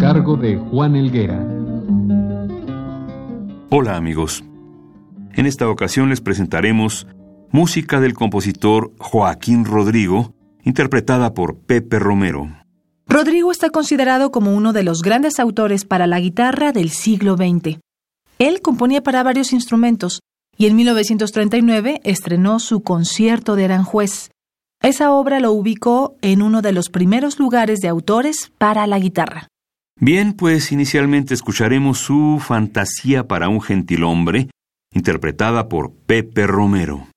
Cargo de Juan Elguera. Hola amigos. En esta ocasión les presentaremos música del compositor Joaquín Rodrigo, interpretada por Pepe Romero. Rodrigo está considerado como uno de los grandes autores para la guitarra del siglo XX. Él componía para varios instrumentos y en 1939 estrenó su concierto de Aranjuez. Esa obra lo ubicó en uno de los primeros lugares de autores para la guitarra. Bien, pues inicialmente escucharemos su Fantasía para un gentilhombre, interpretada por Pepe Romero.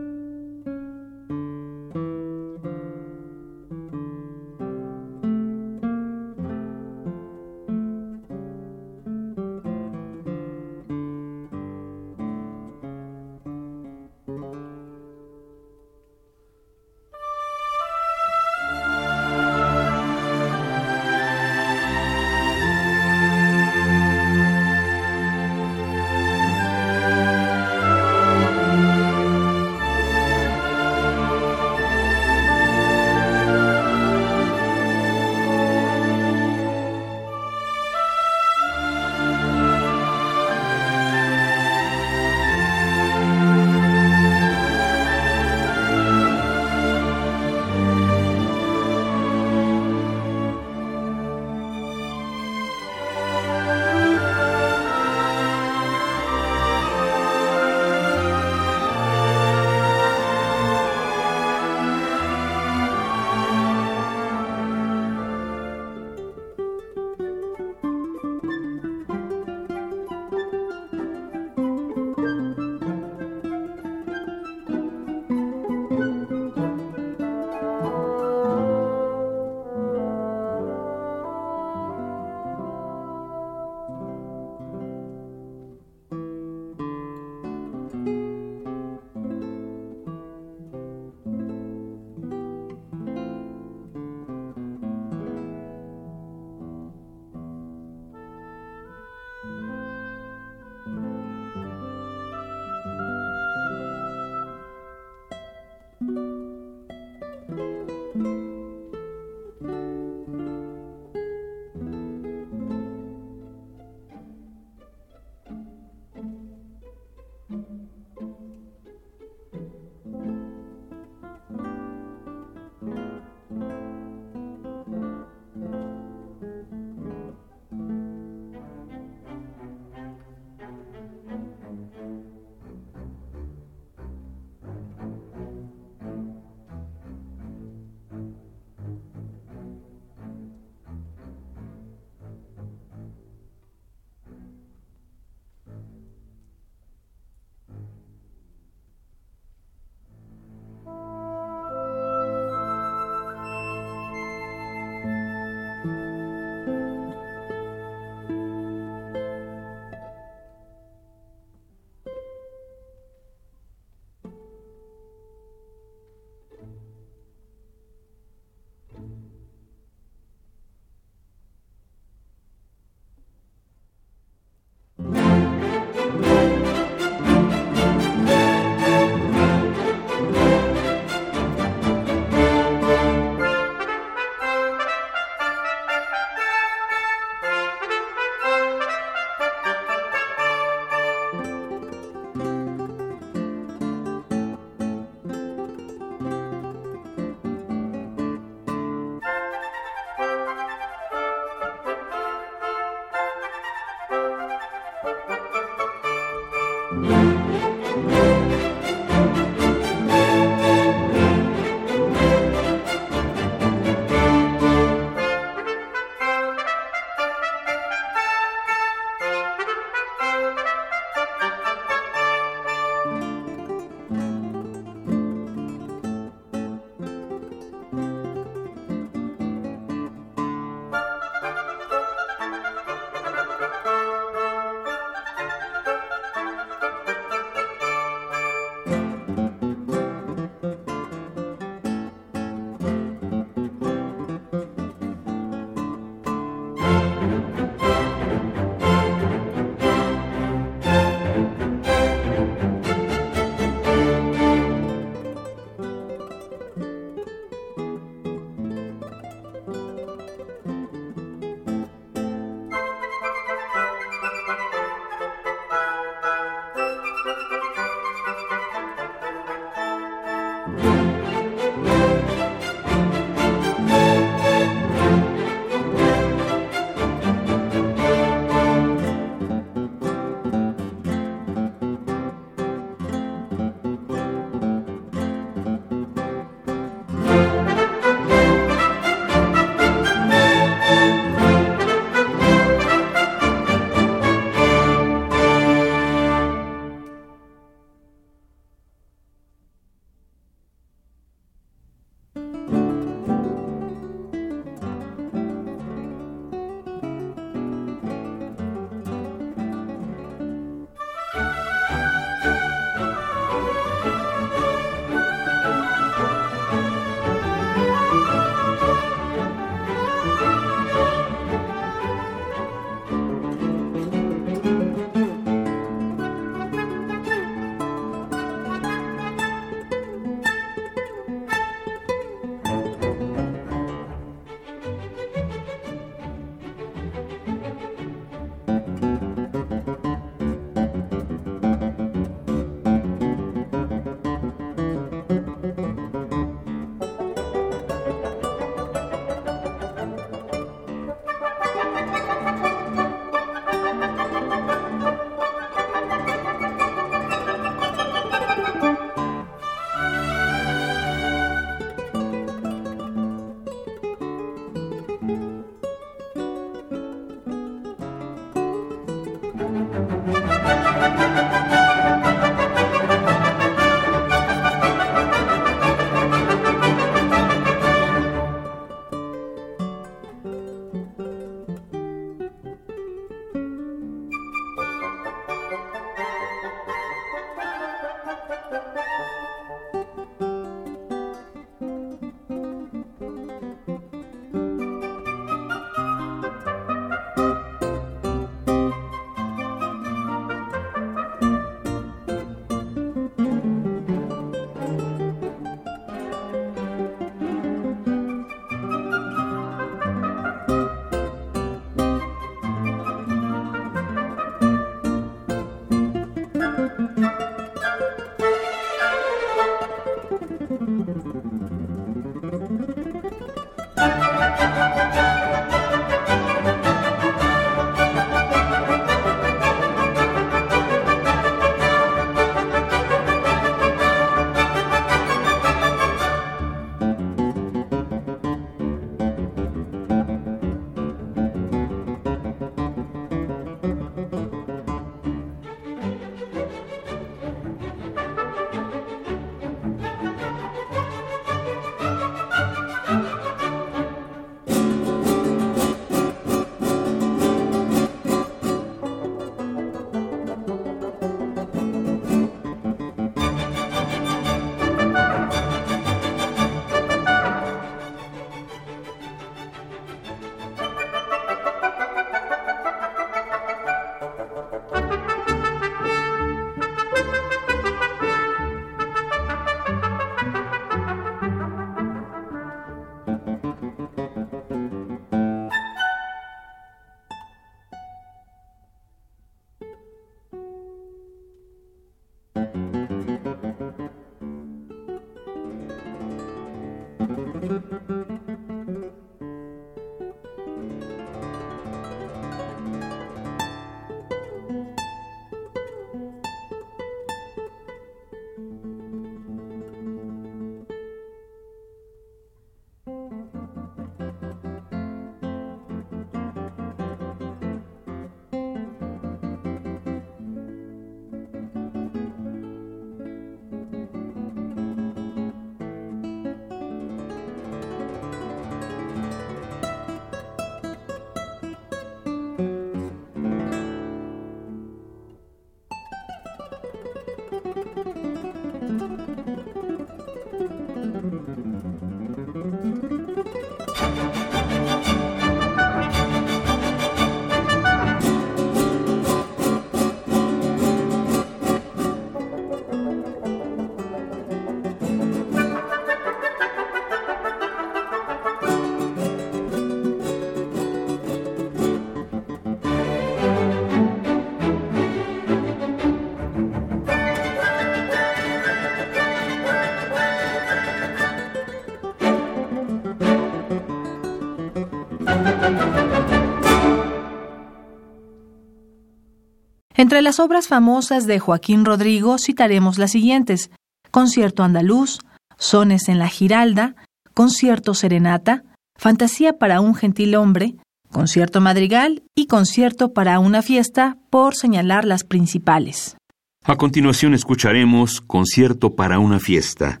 Entre las obras famosas de Joaquín Rodrigo citaremos las siguientes: Concierto andaluz, Sones en la Giralda, Concierto Serenata, Fantasía para un gentil hombre, Concierto Madrigal y Concierto para una fiesta, por señalar las principales. A continuación escucharemos Concierto para una fiesta,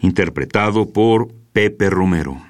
interpretado por Pepe Romero.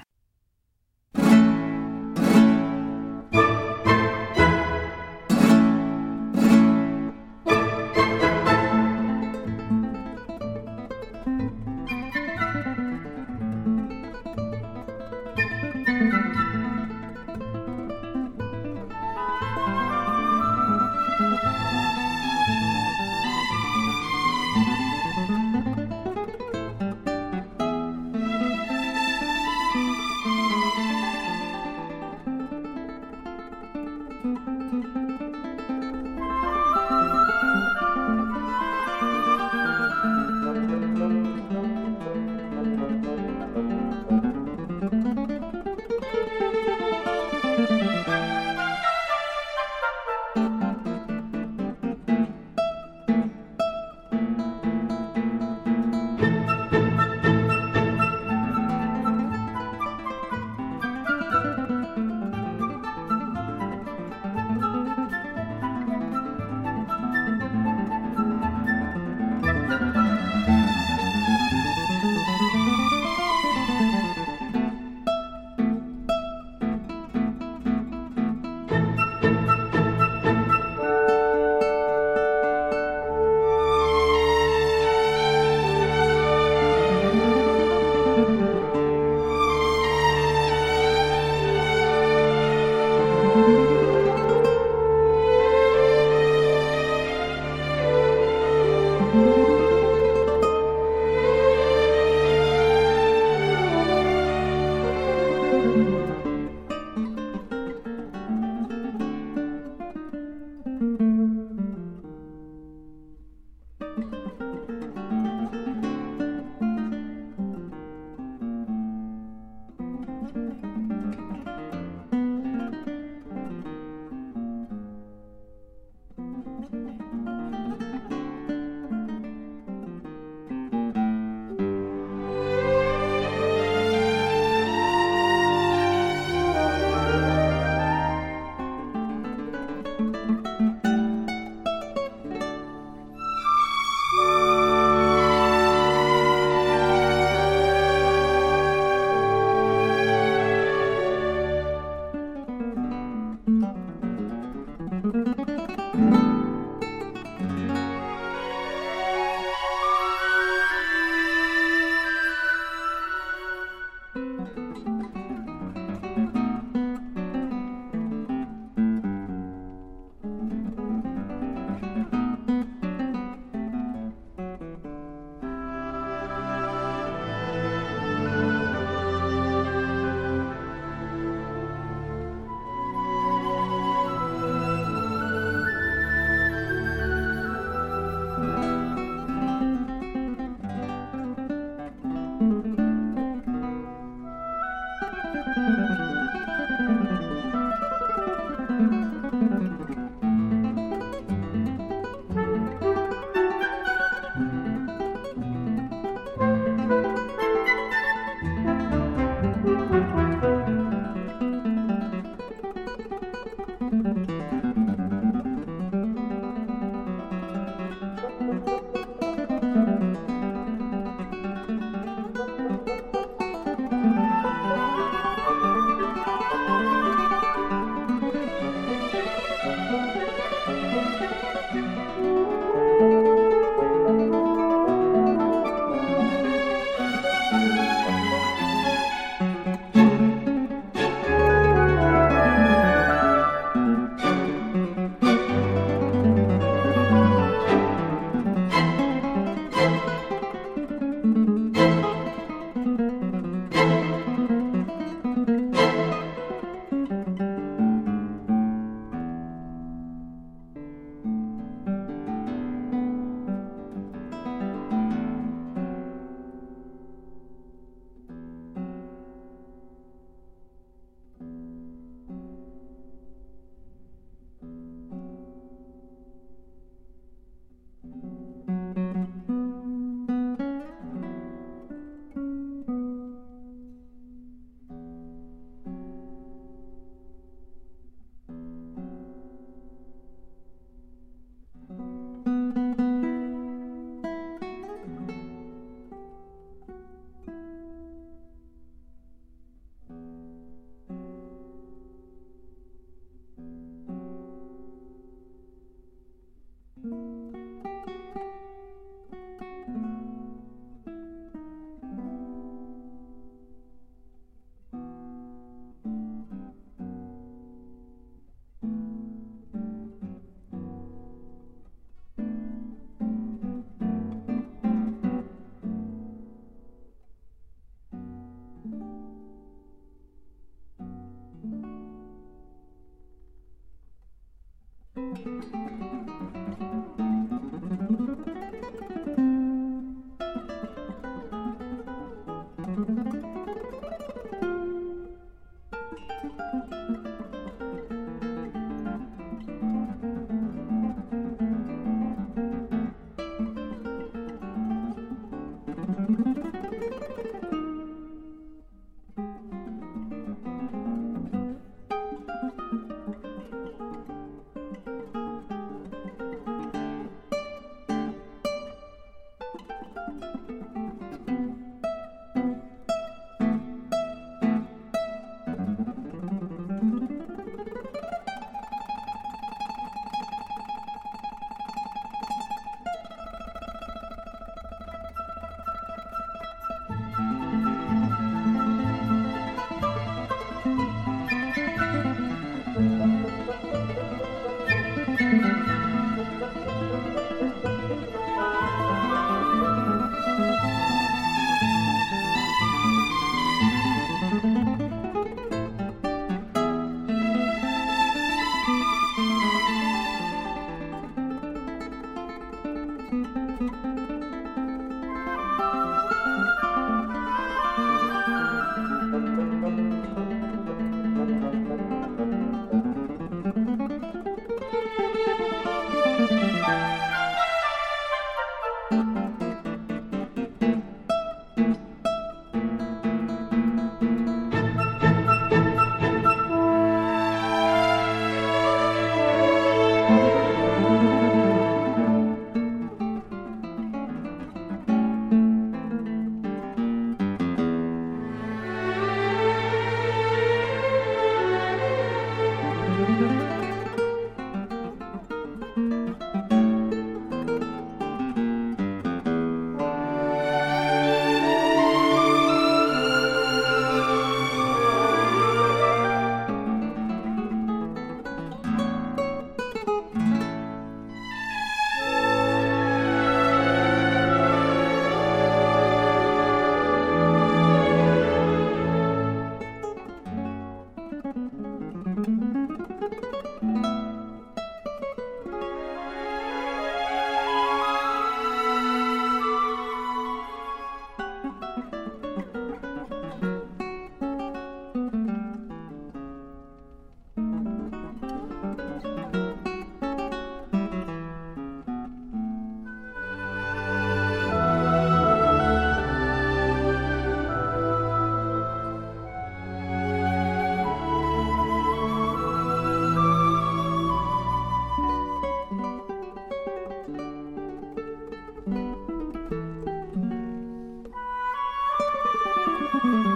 Mm-hmm.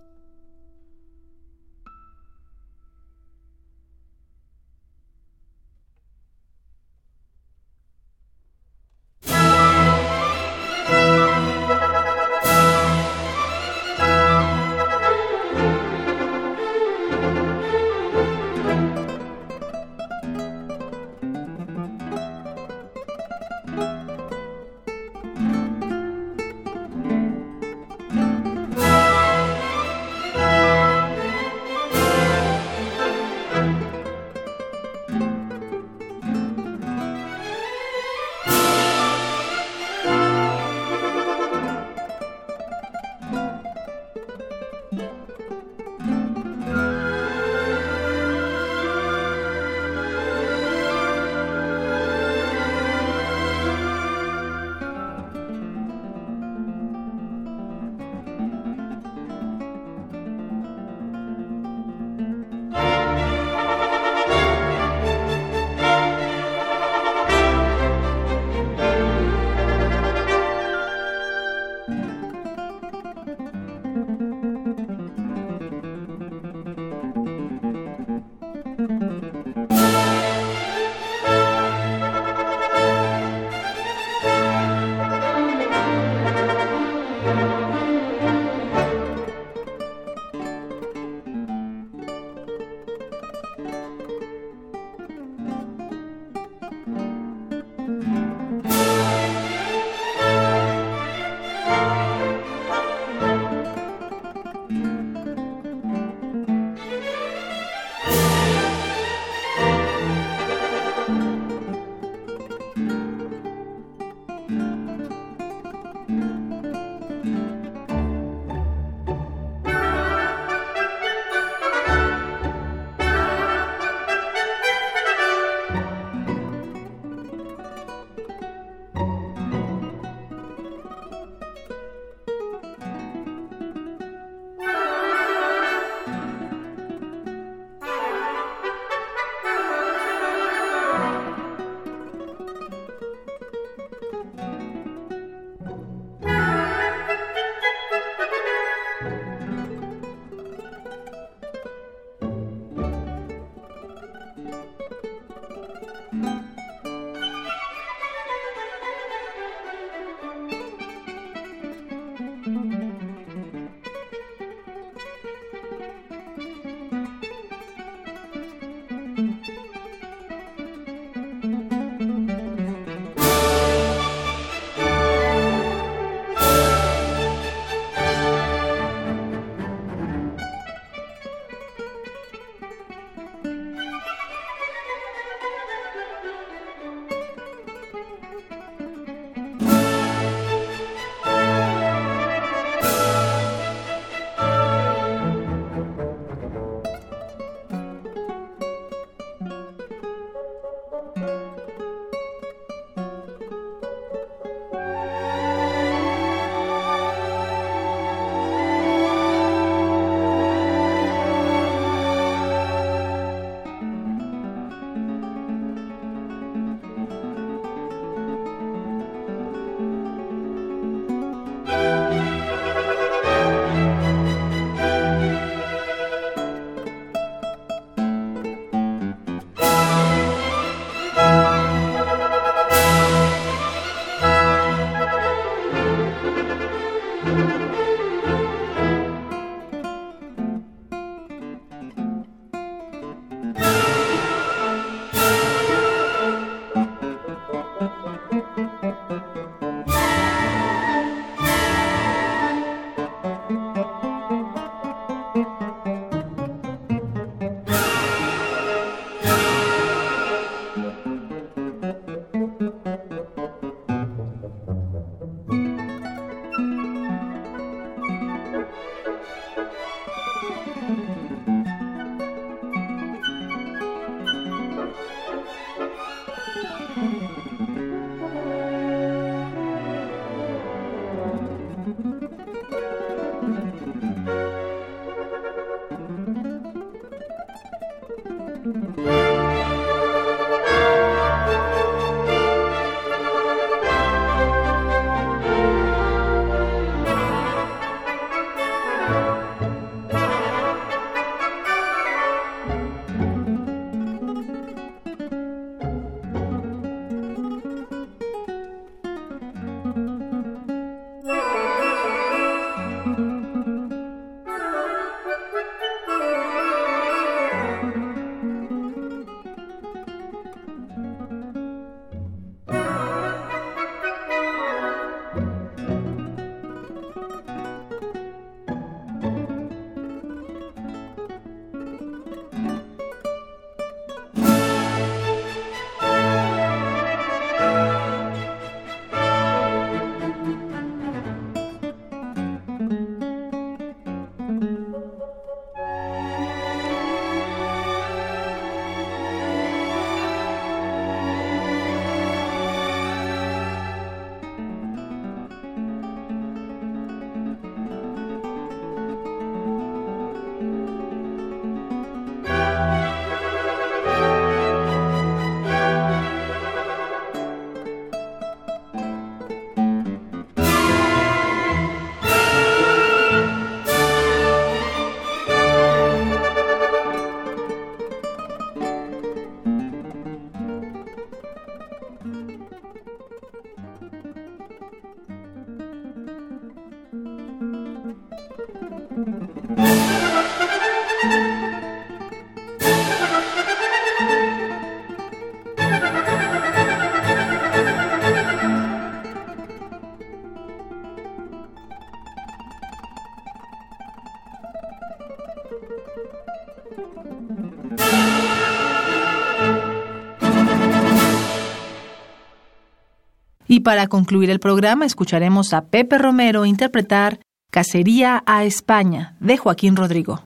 Y para concluir el programa escucharemos a Pepe Romero interpretar Cacería a España de Joaquín Rodrigo.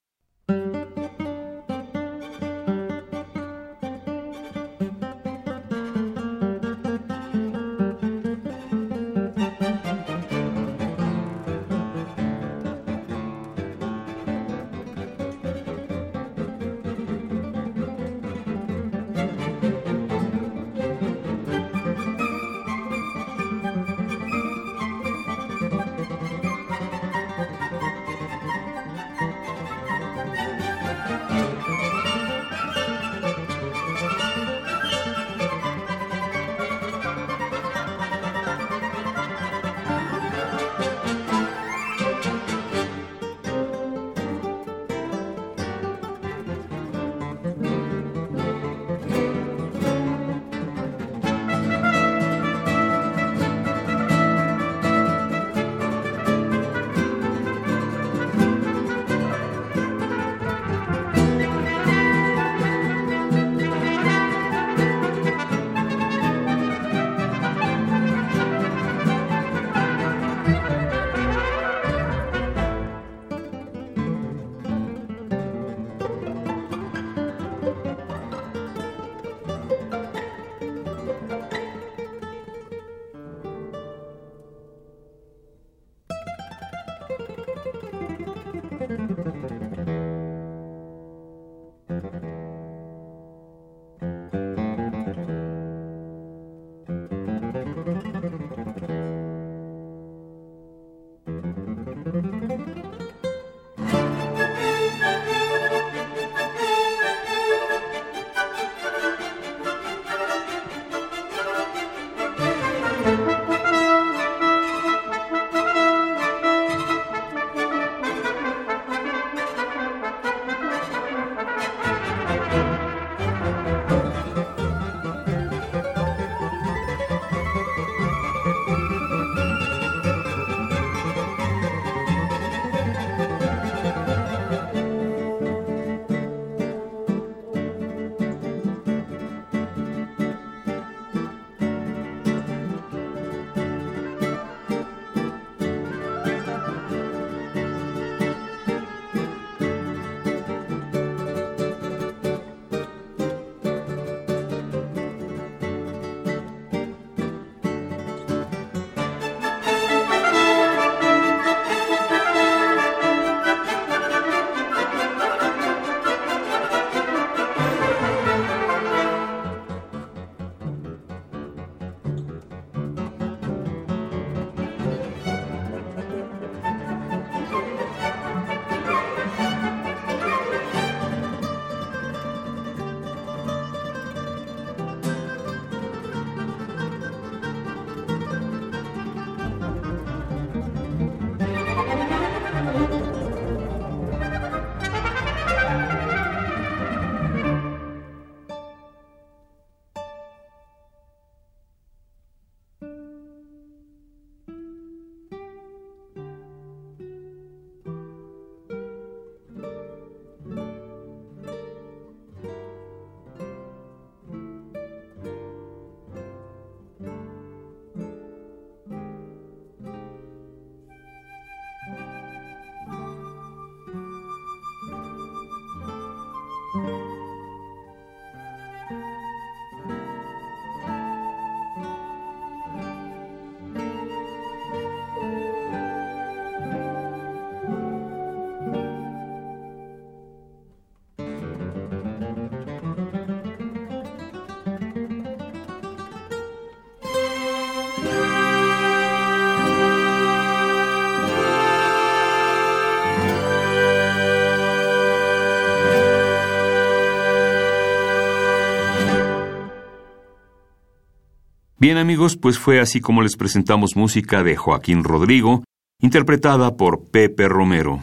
Bien amigos, pues fue así como les presentamos música de Joaquín Rodrigo, interpretada por Pepe Romero.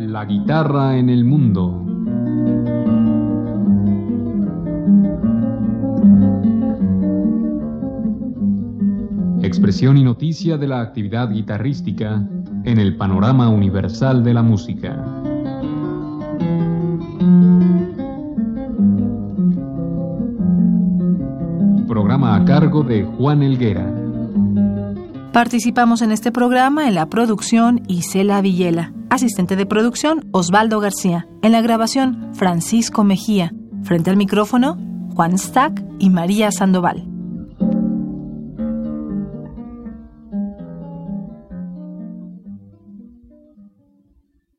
La guitarra en el mundo. Y noticia de la actividad guitarrística en el panorama universal de la música. Programa a cargo de Juan Elguera. Participamos en este programa en la producción Isela Villela, asistente de producción Osvaldo García, en la grabación Francisco Mejía, frente al micrófono Juan Stack y María Sandoval.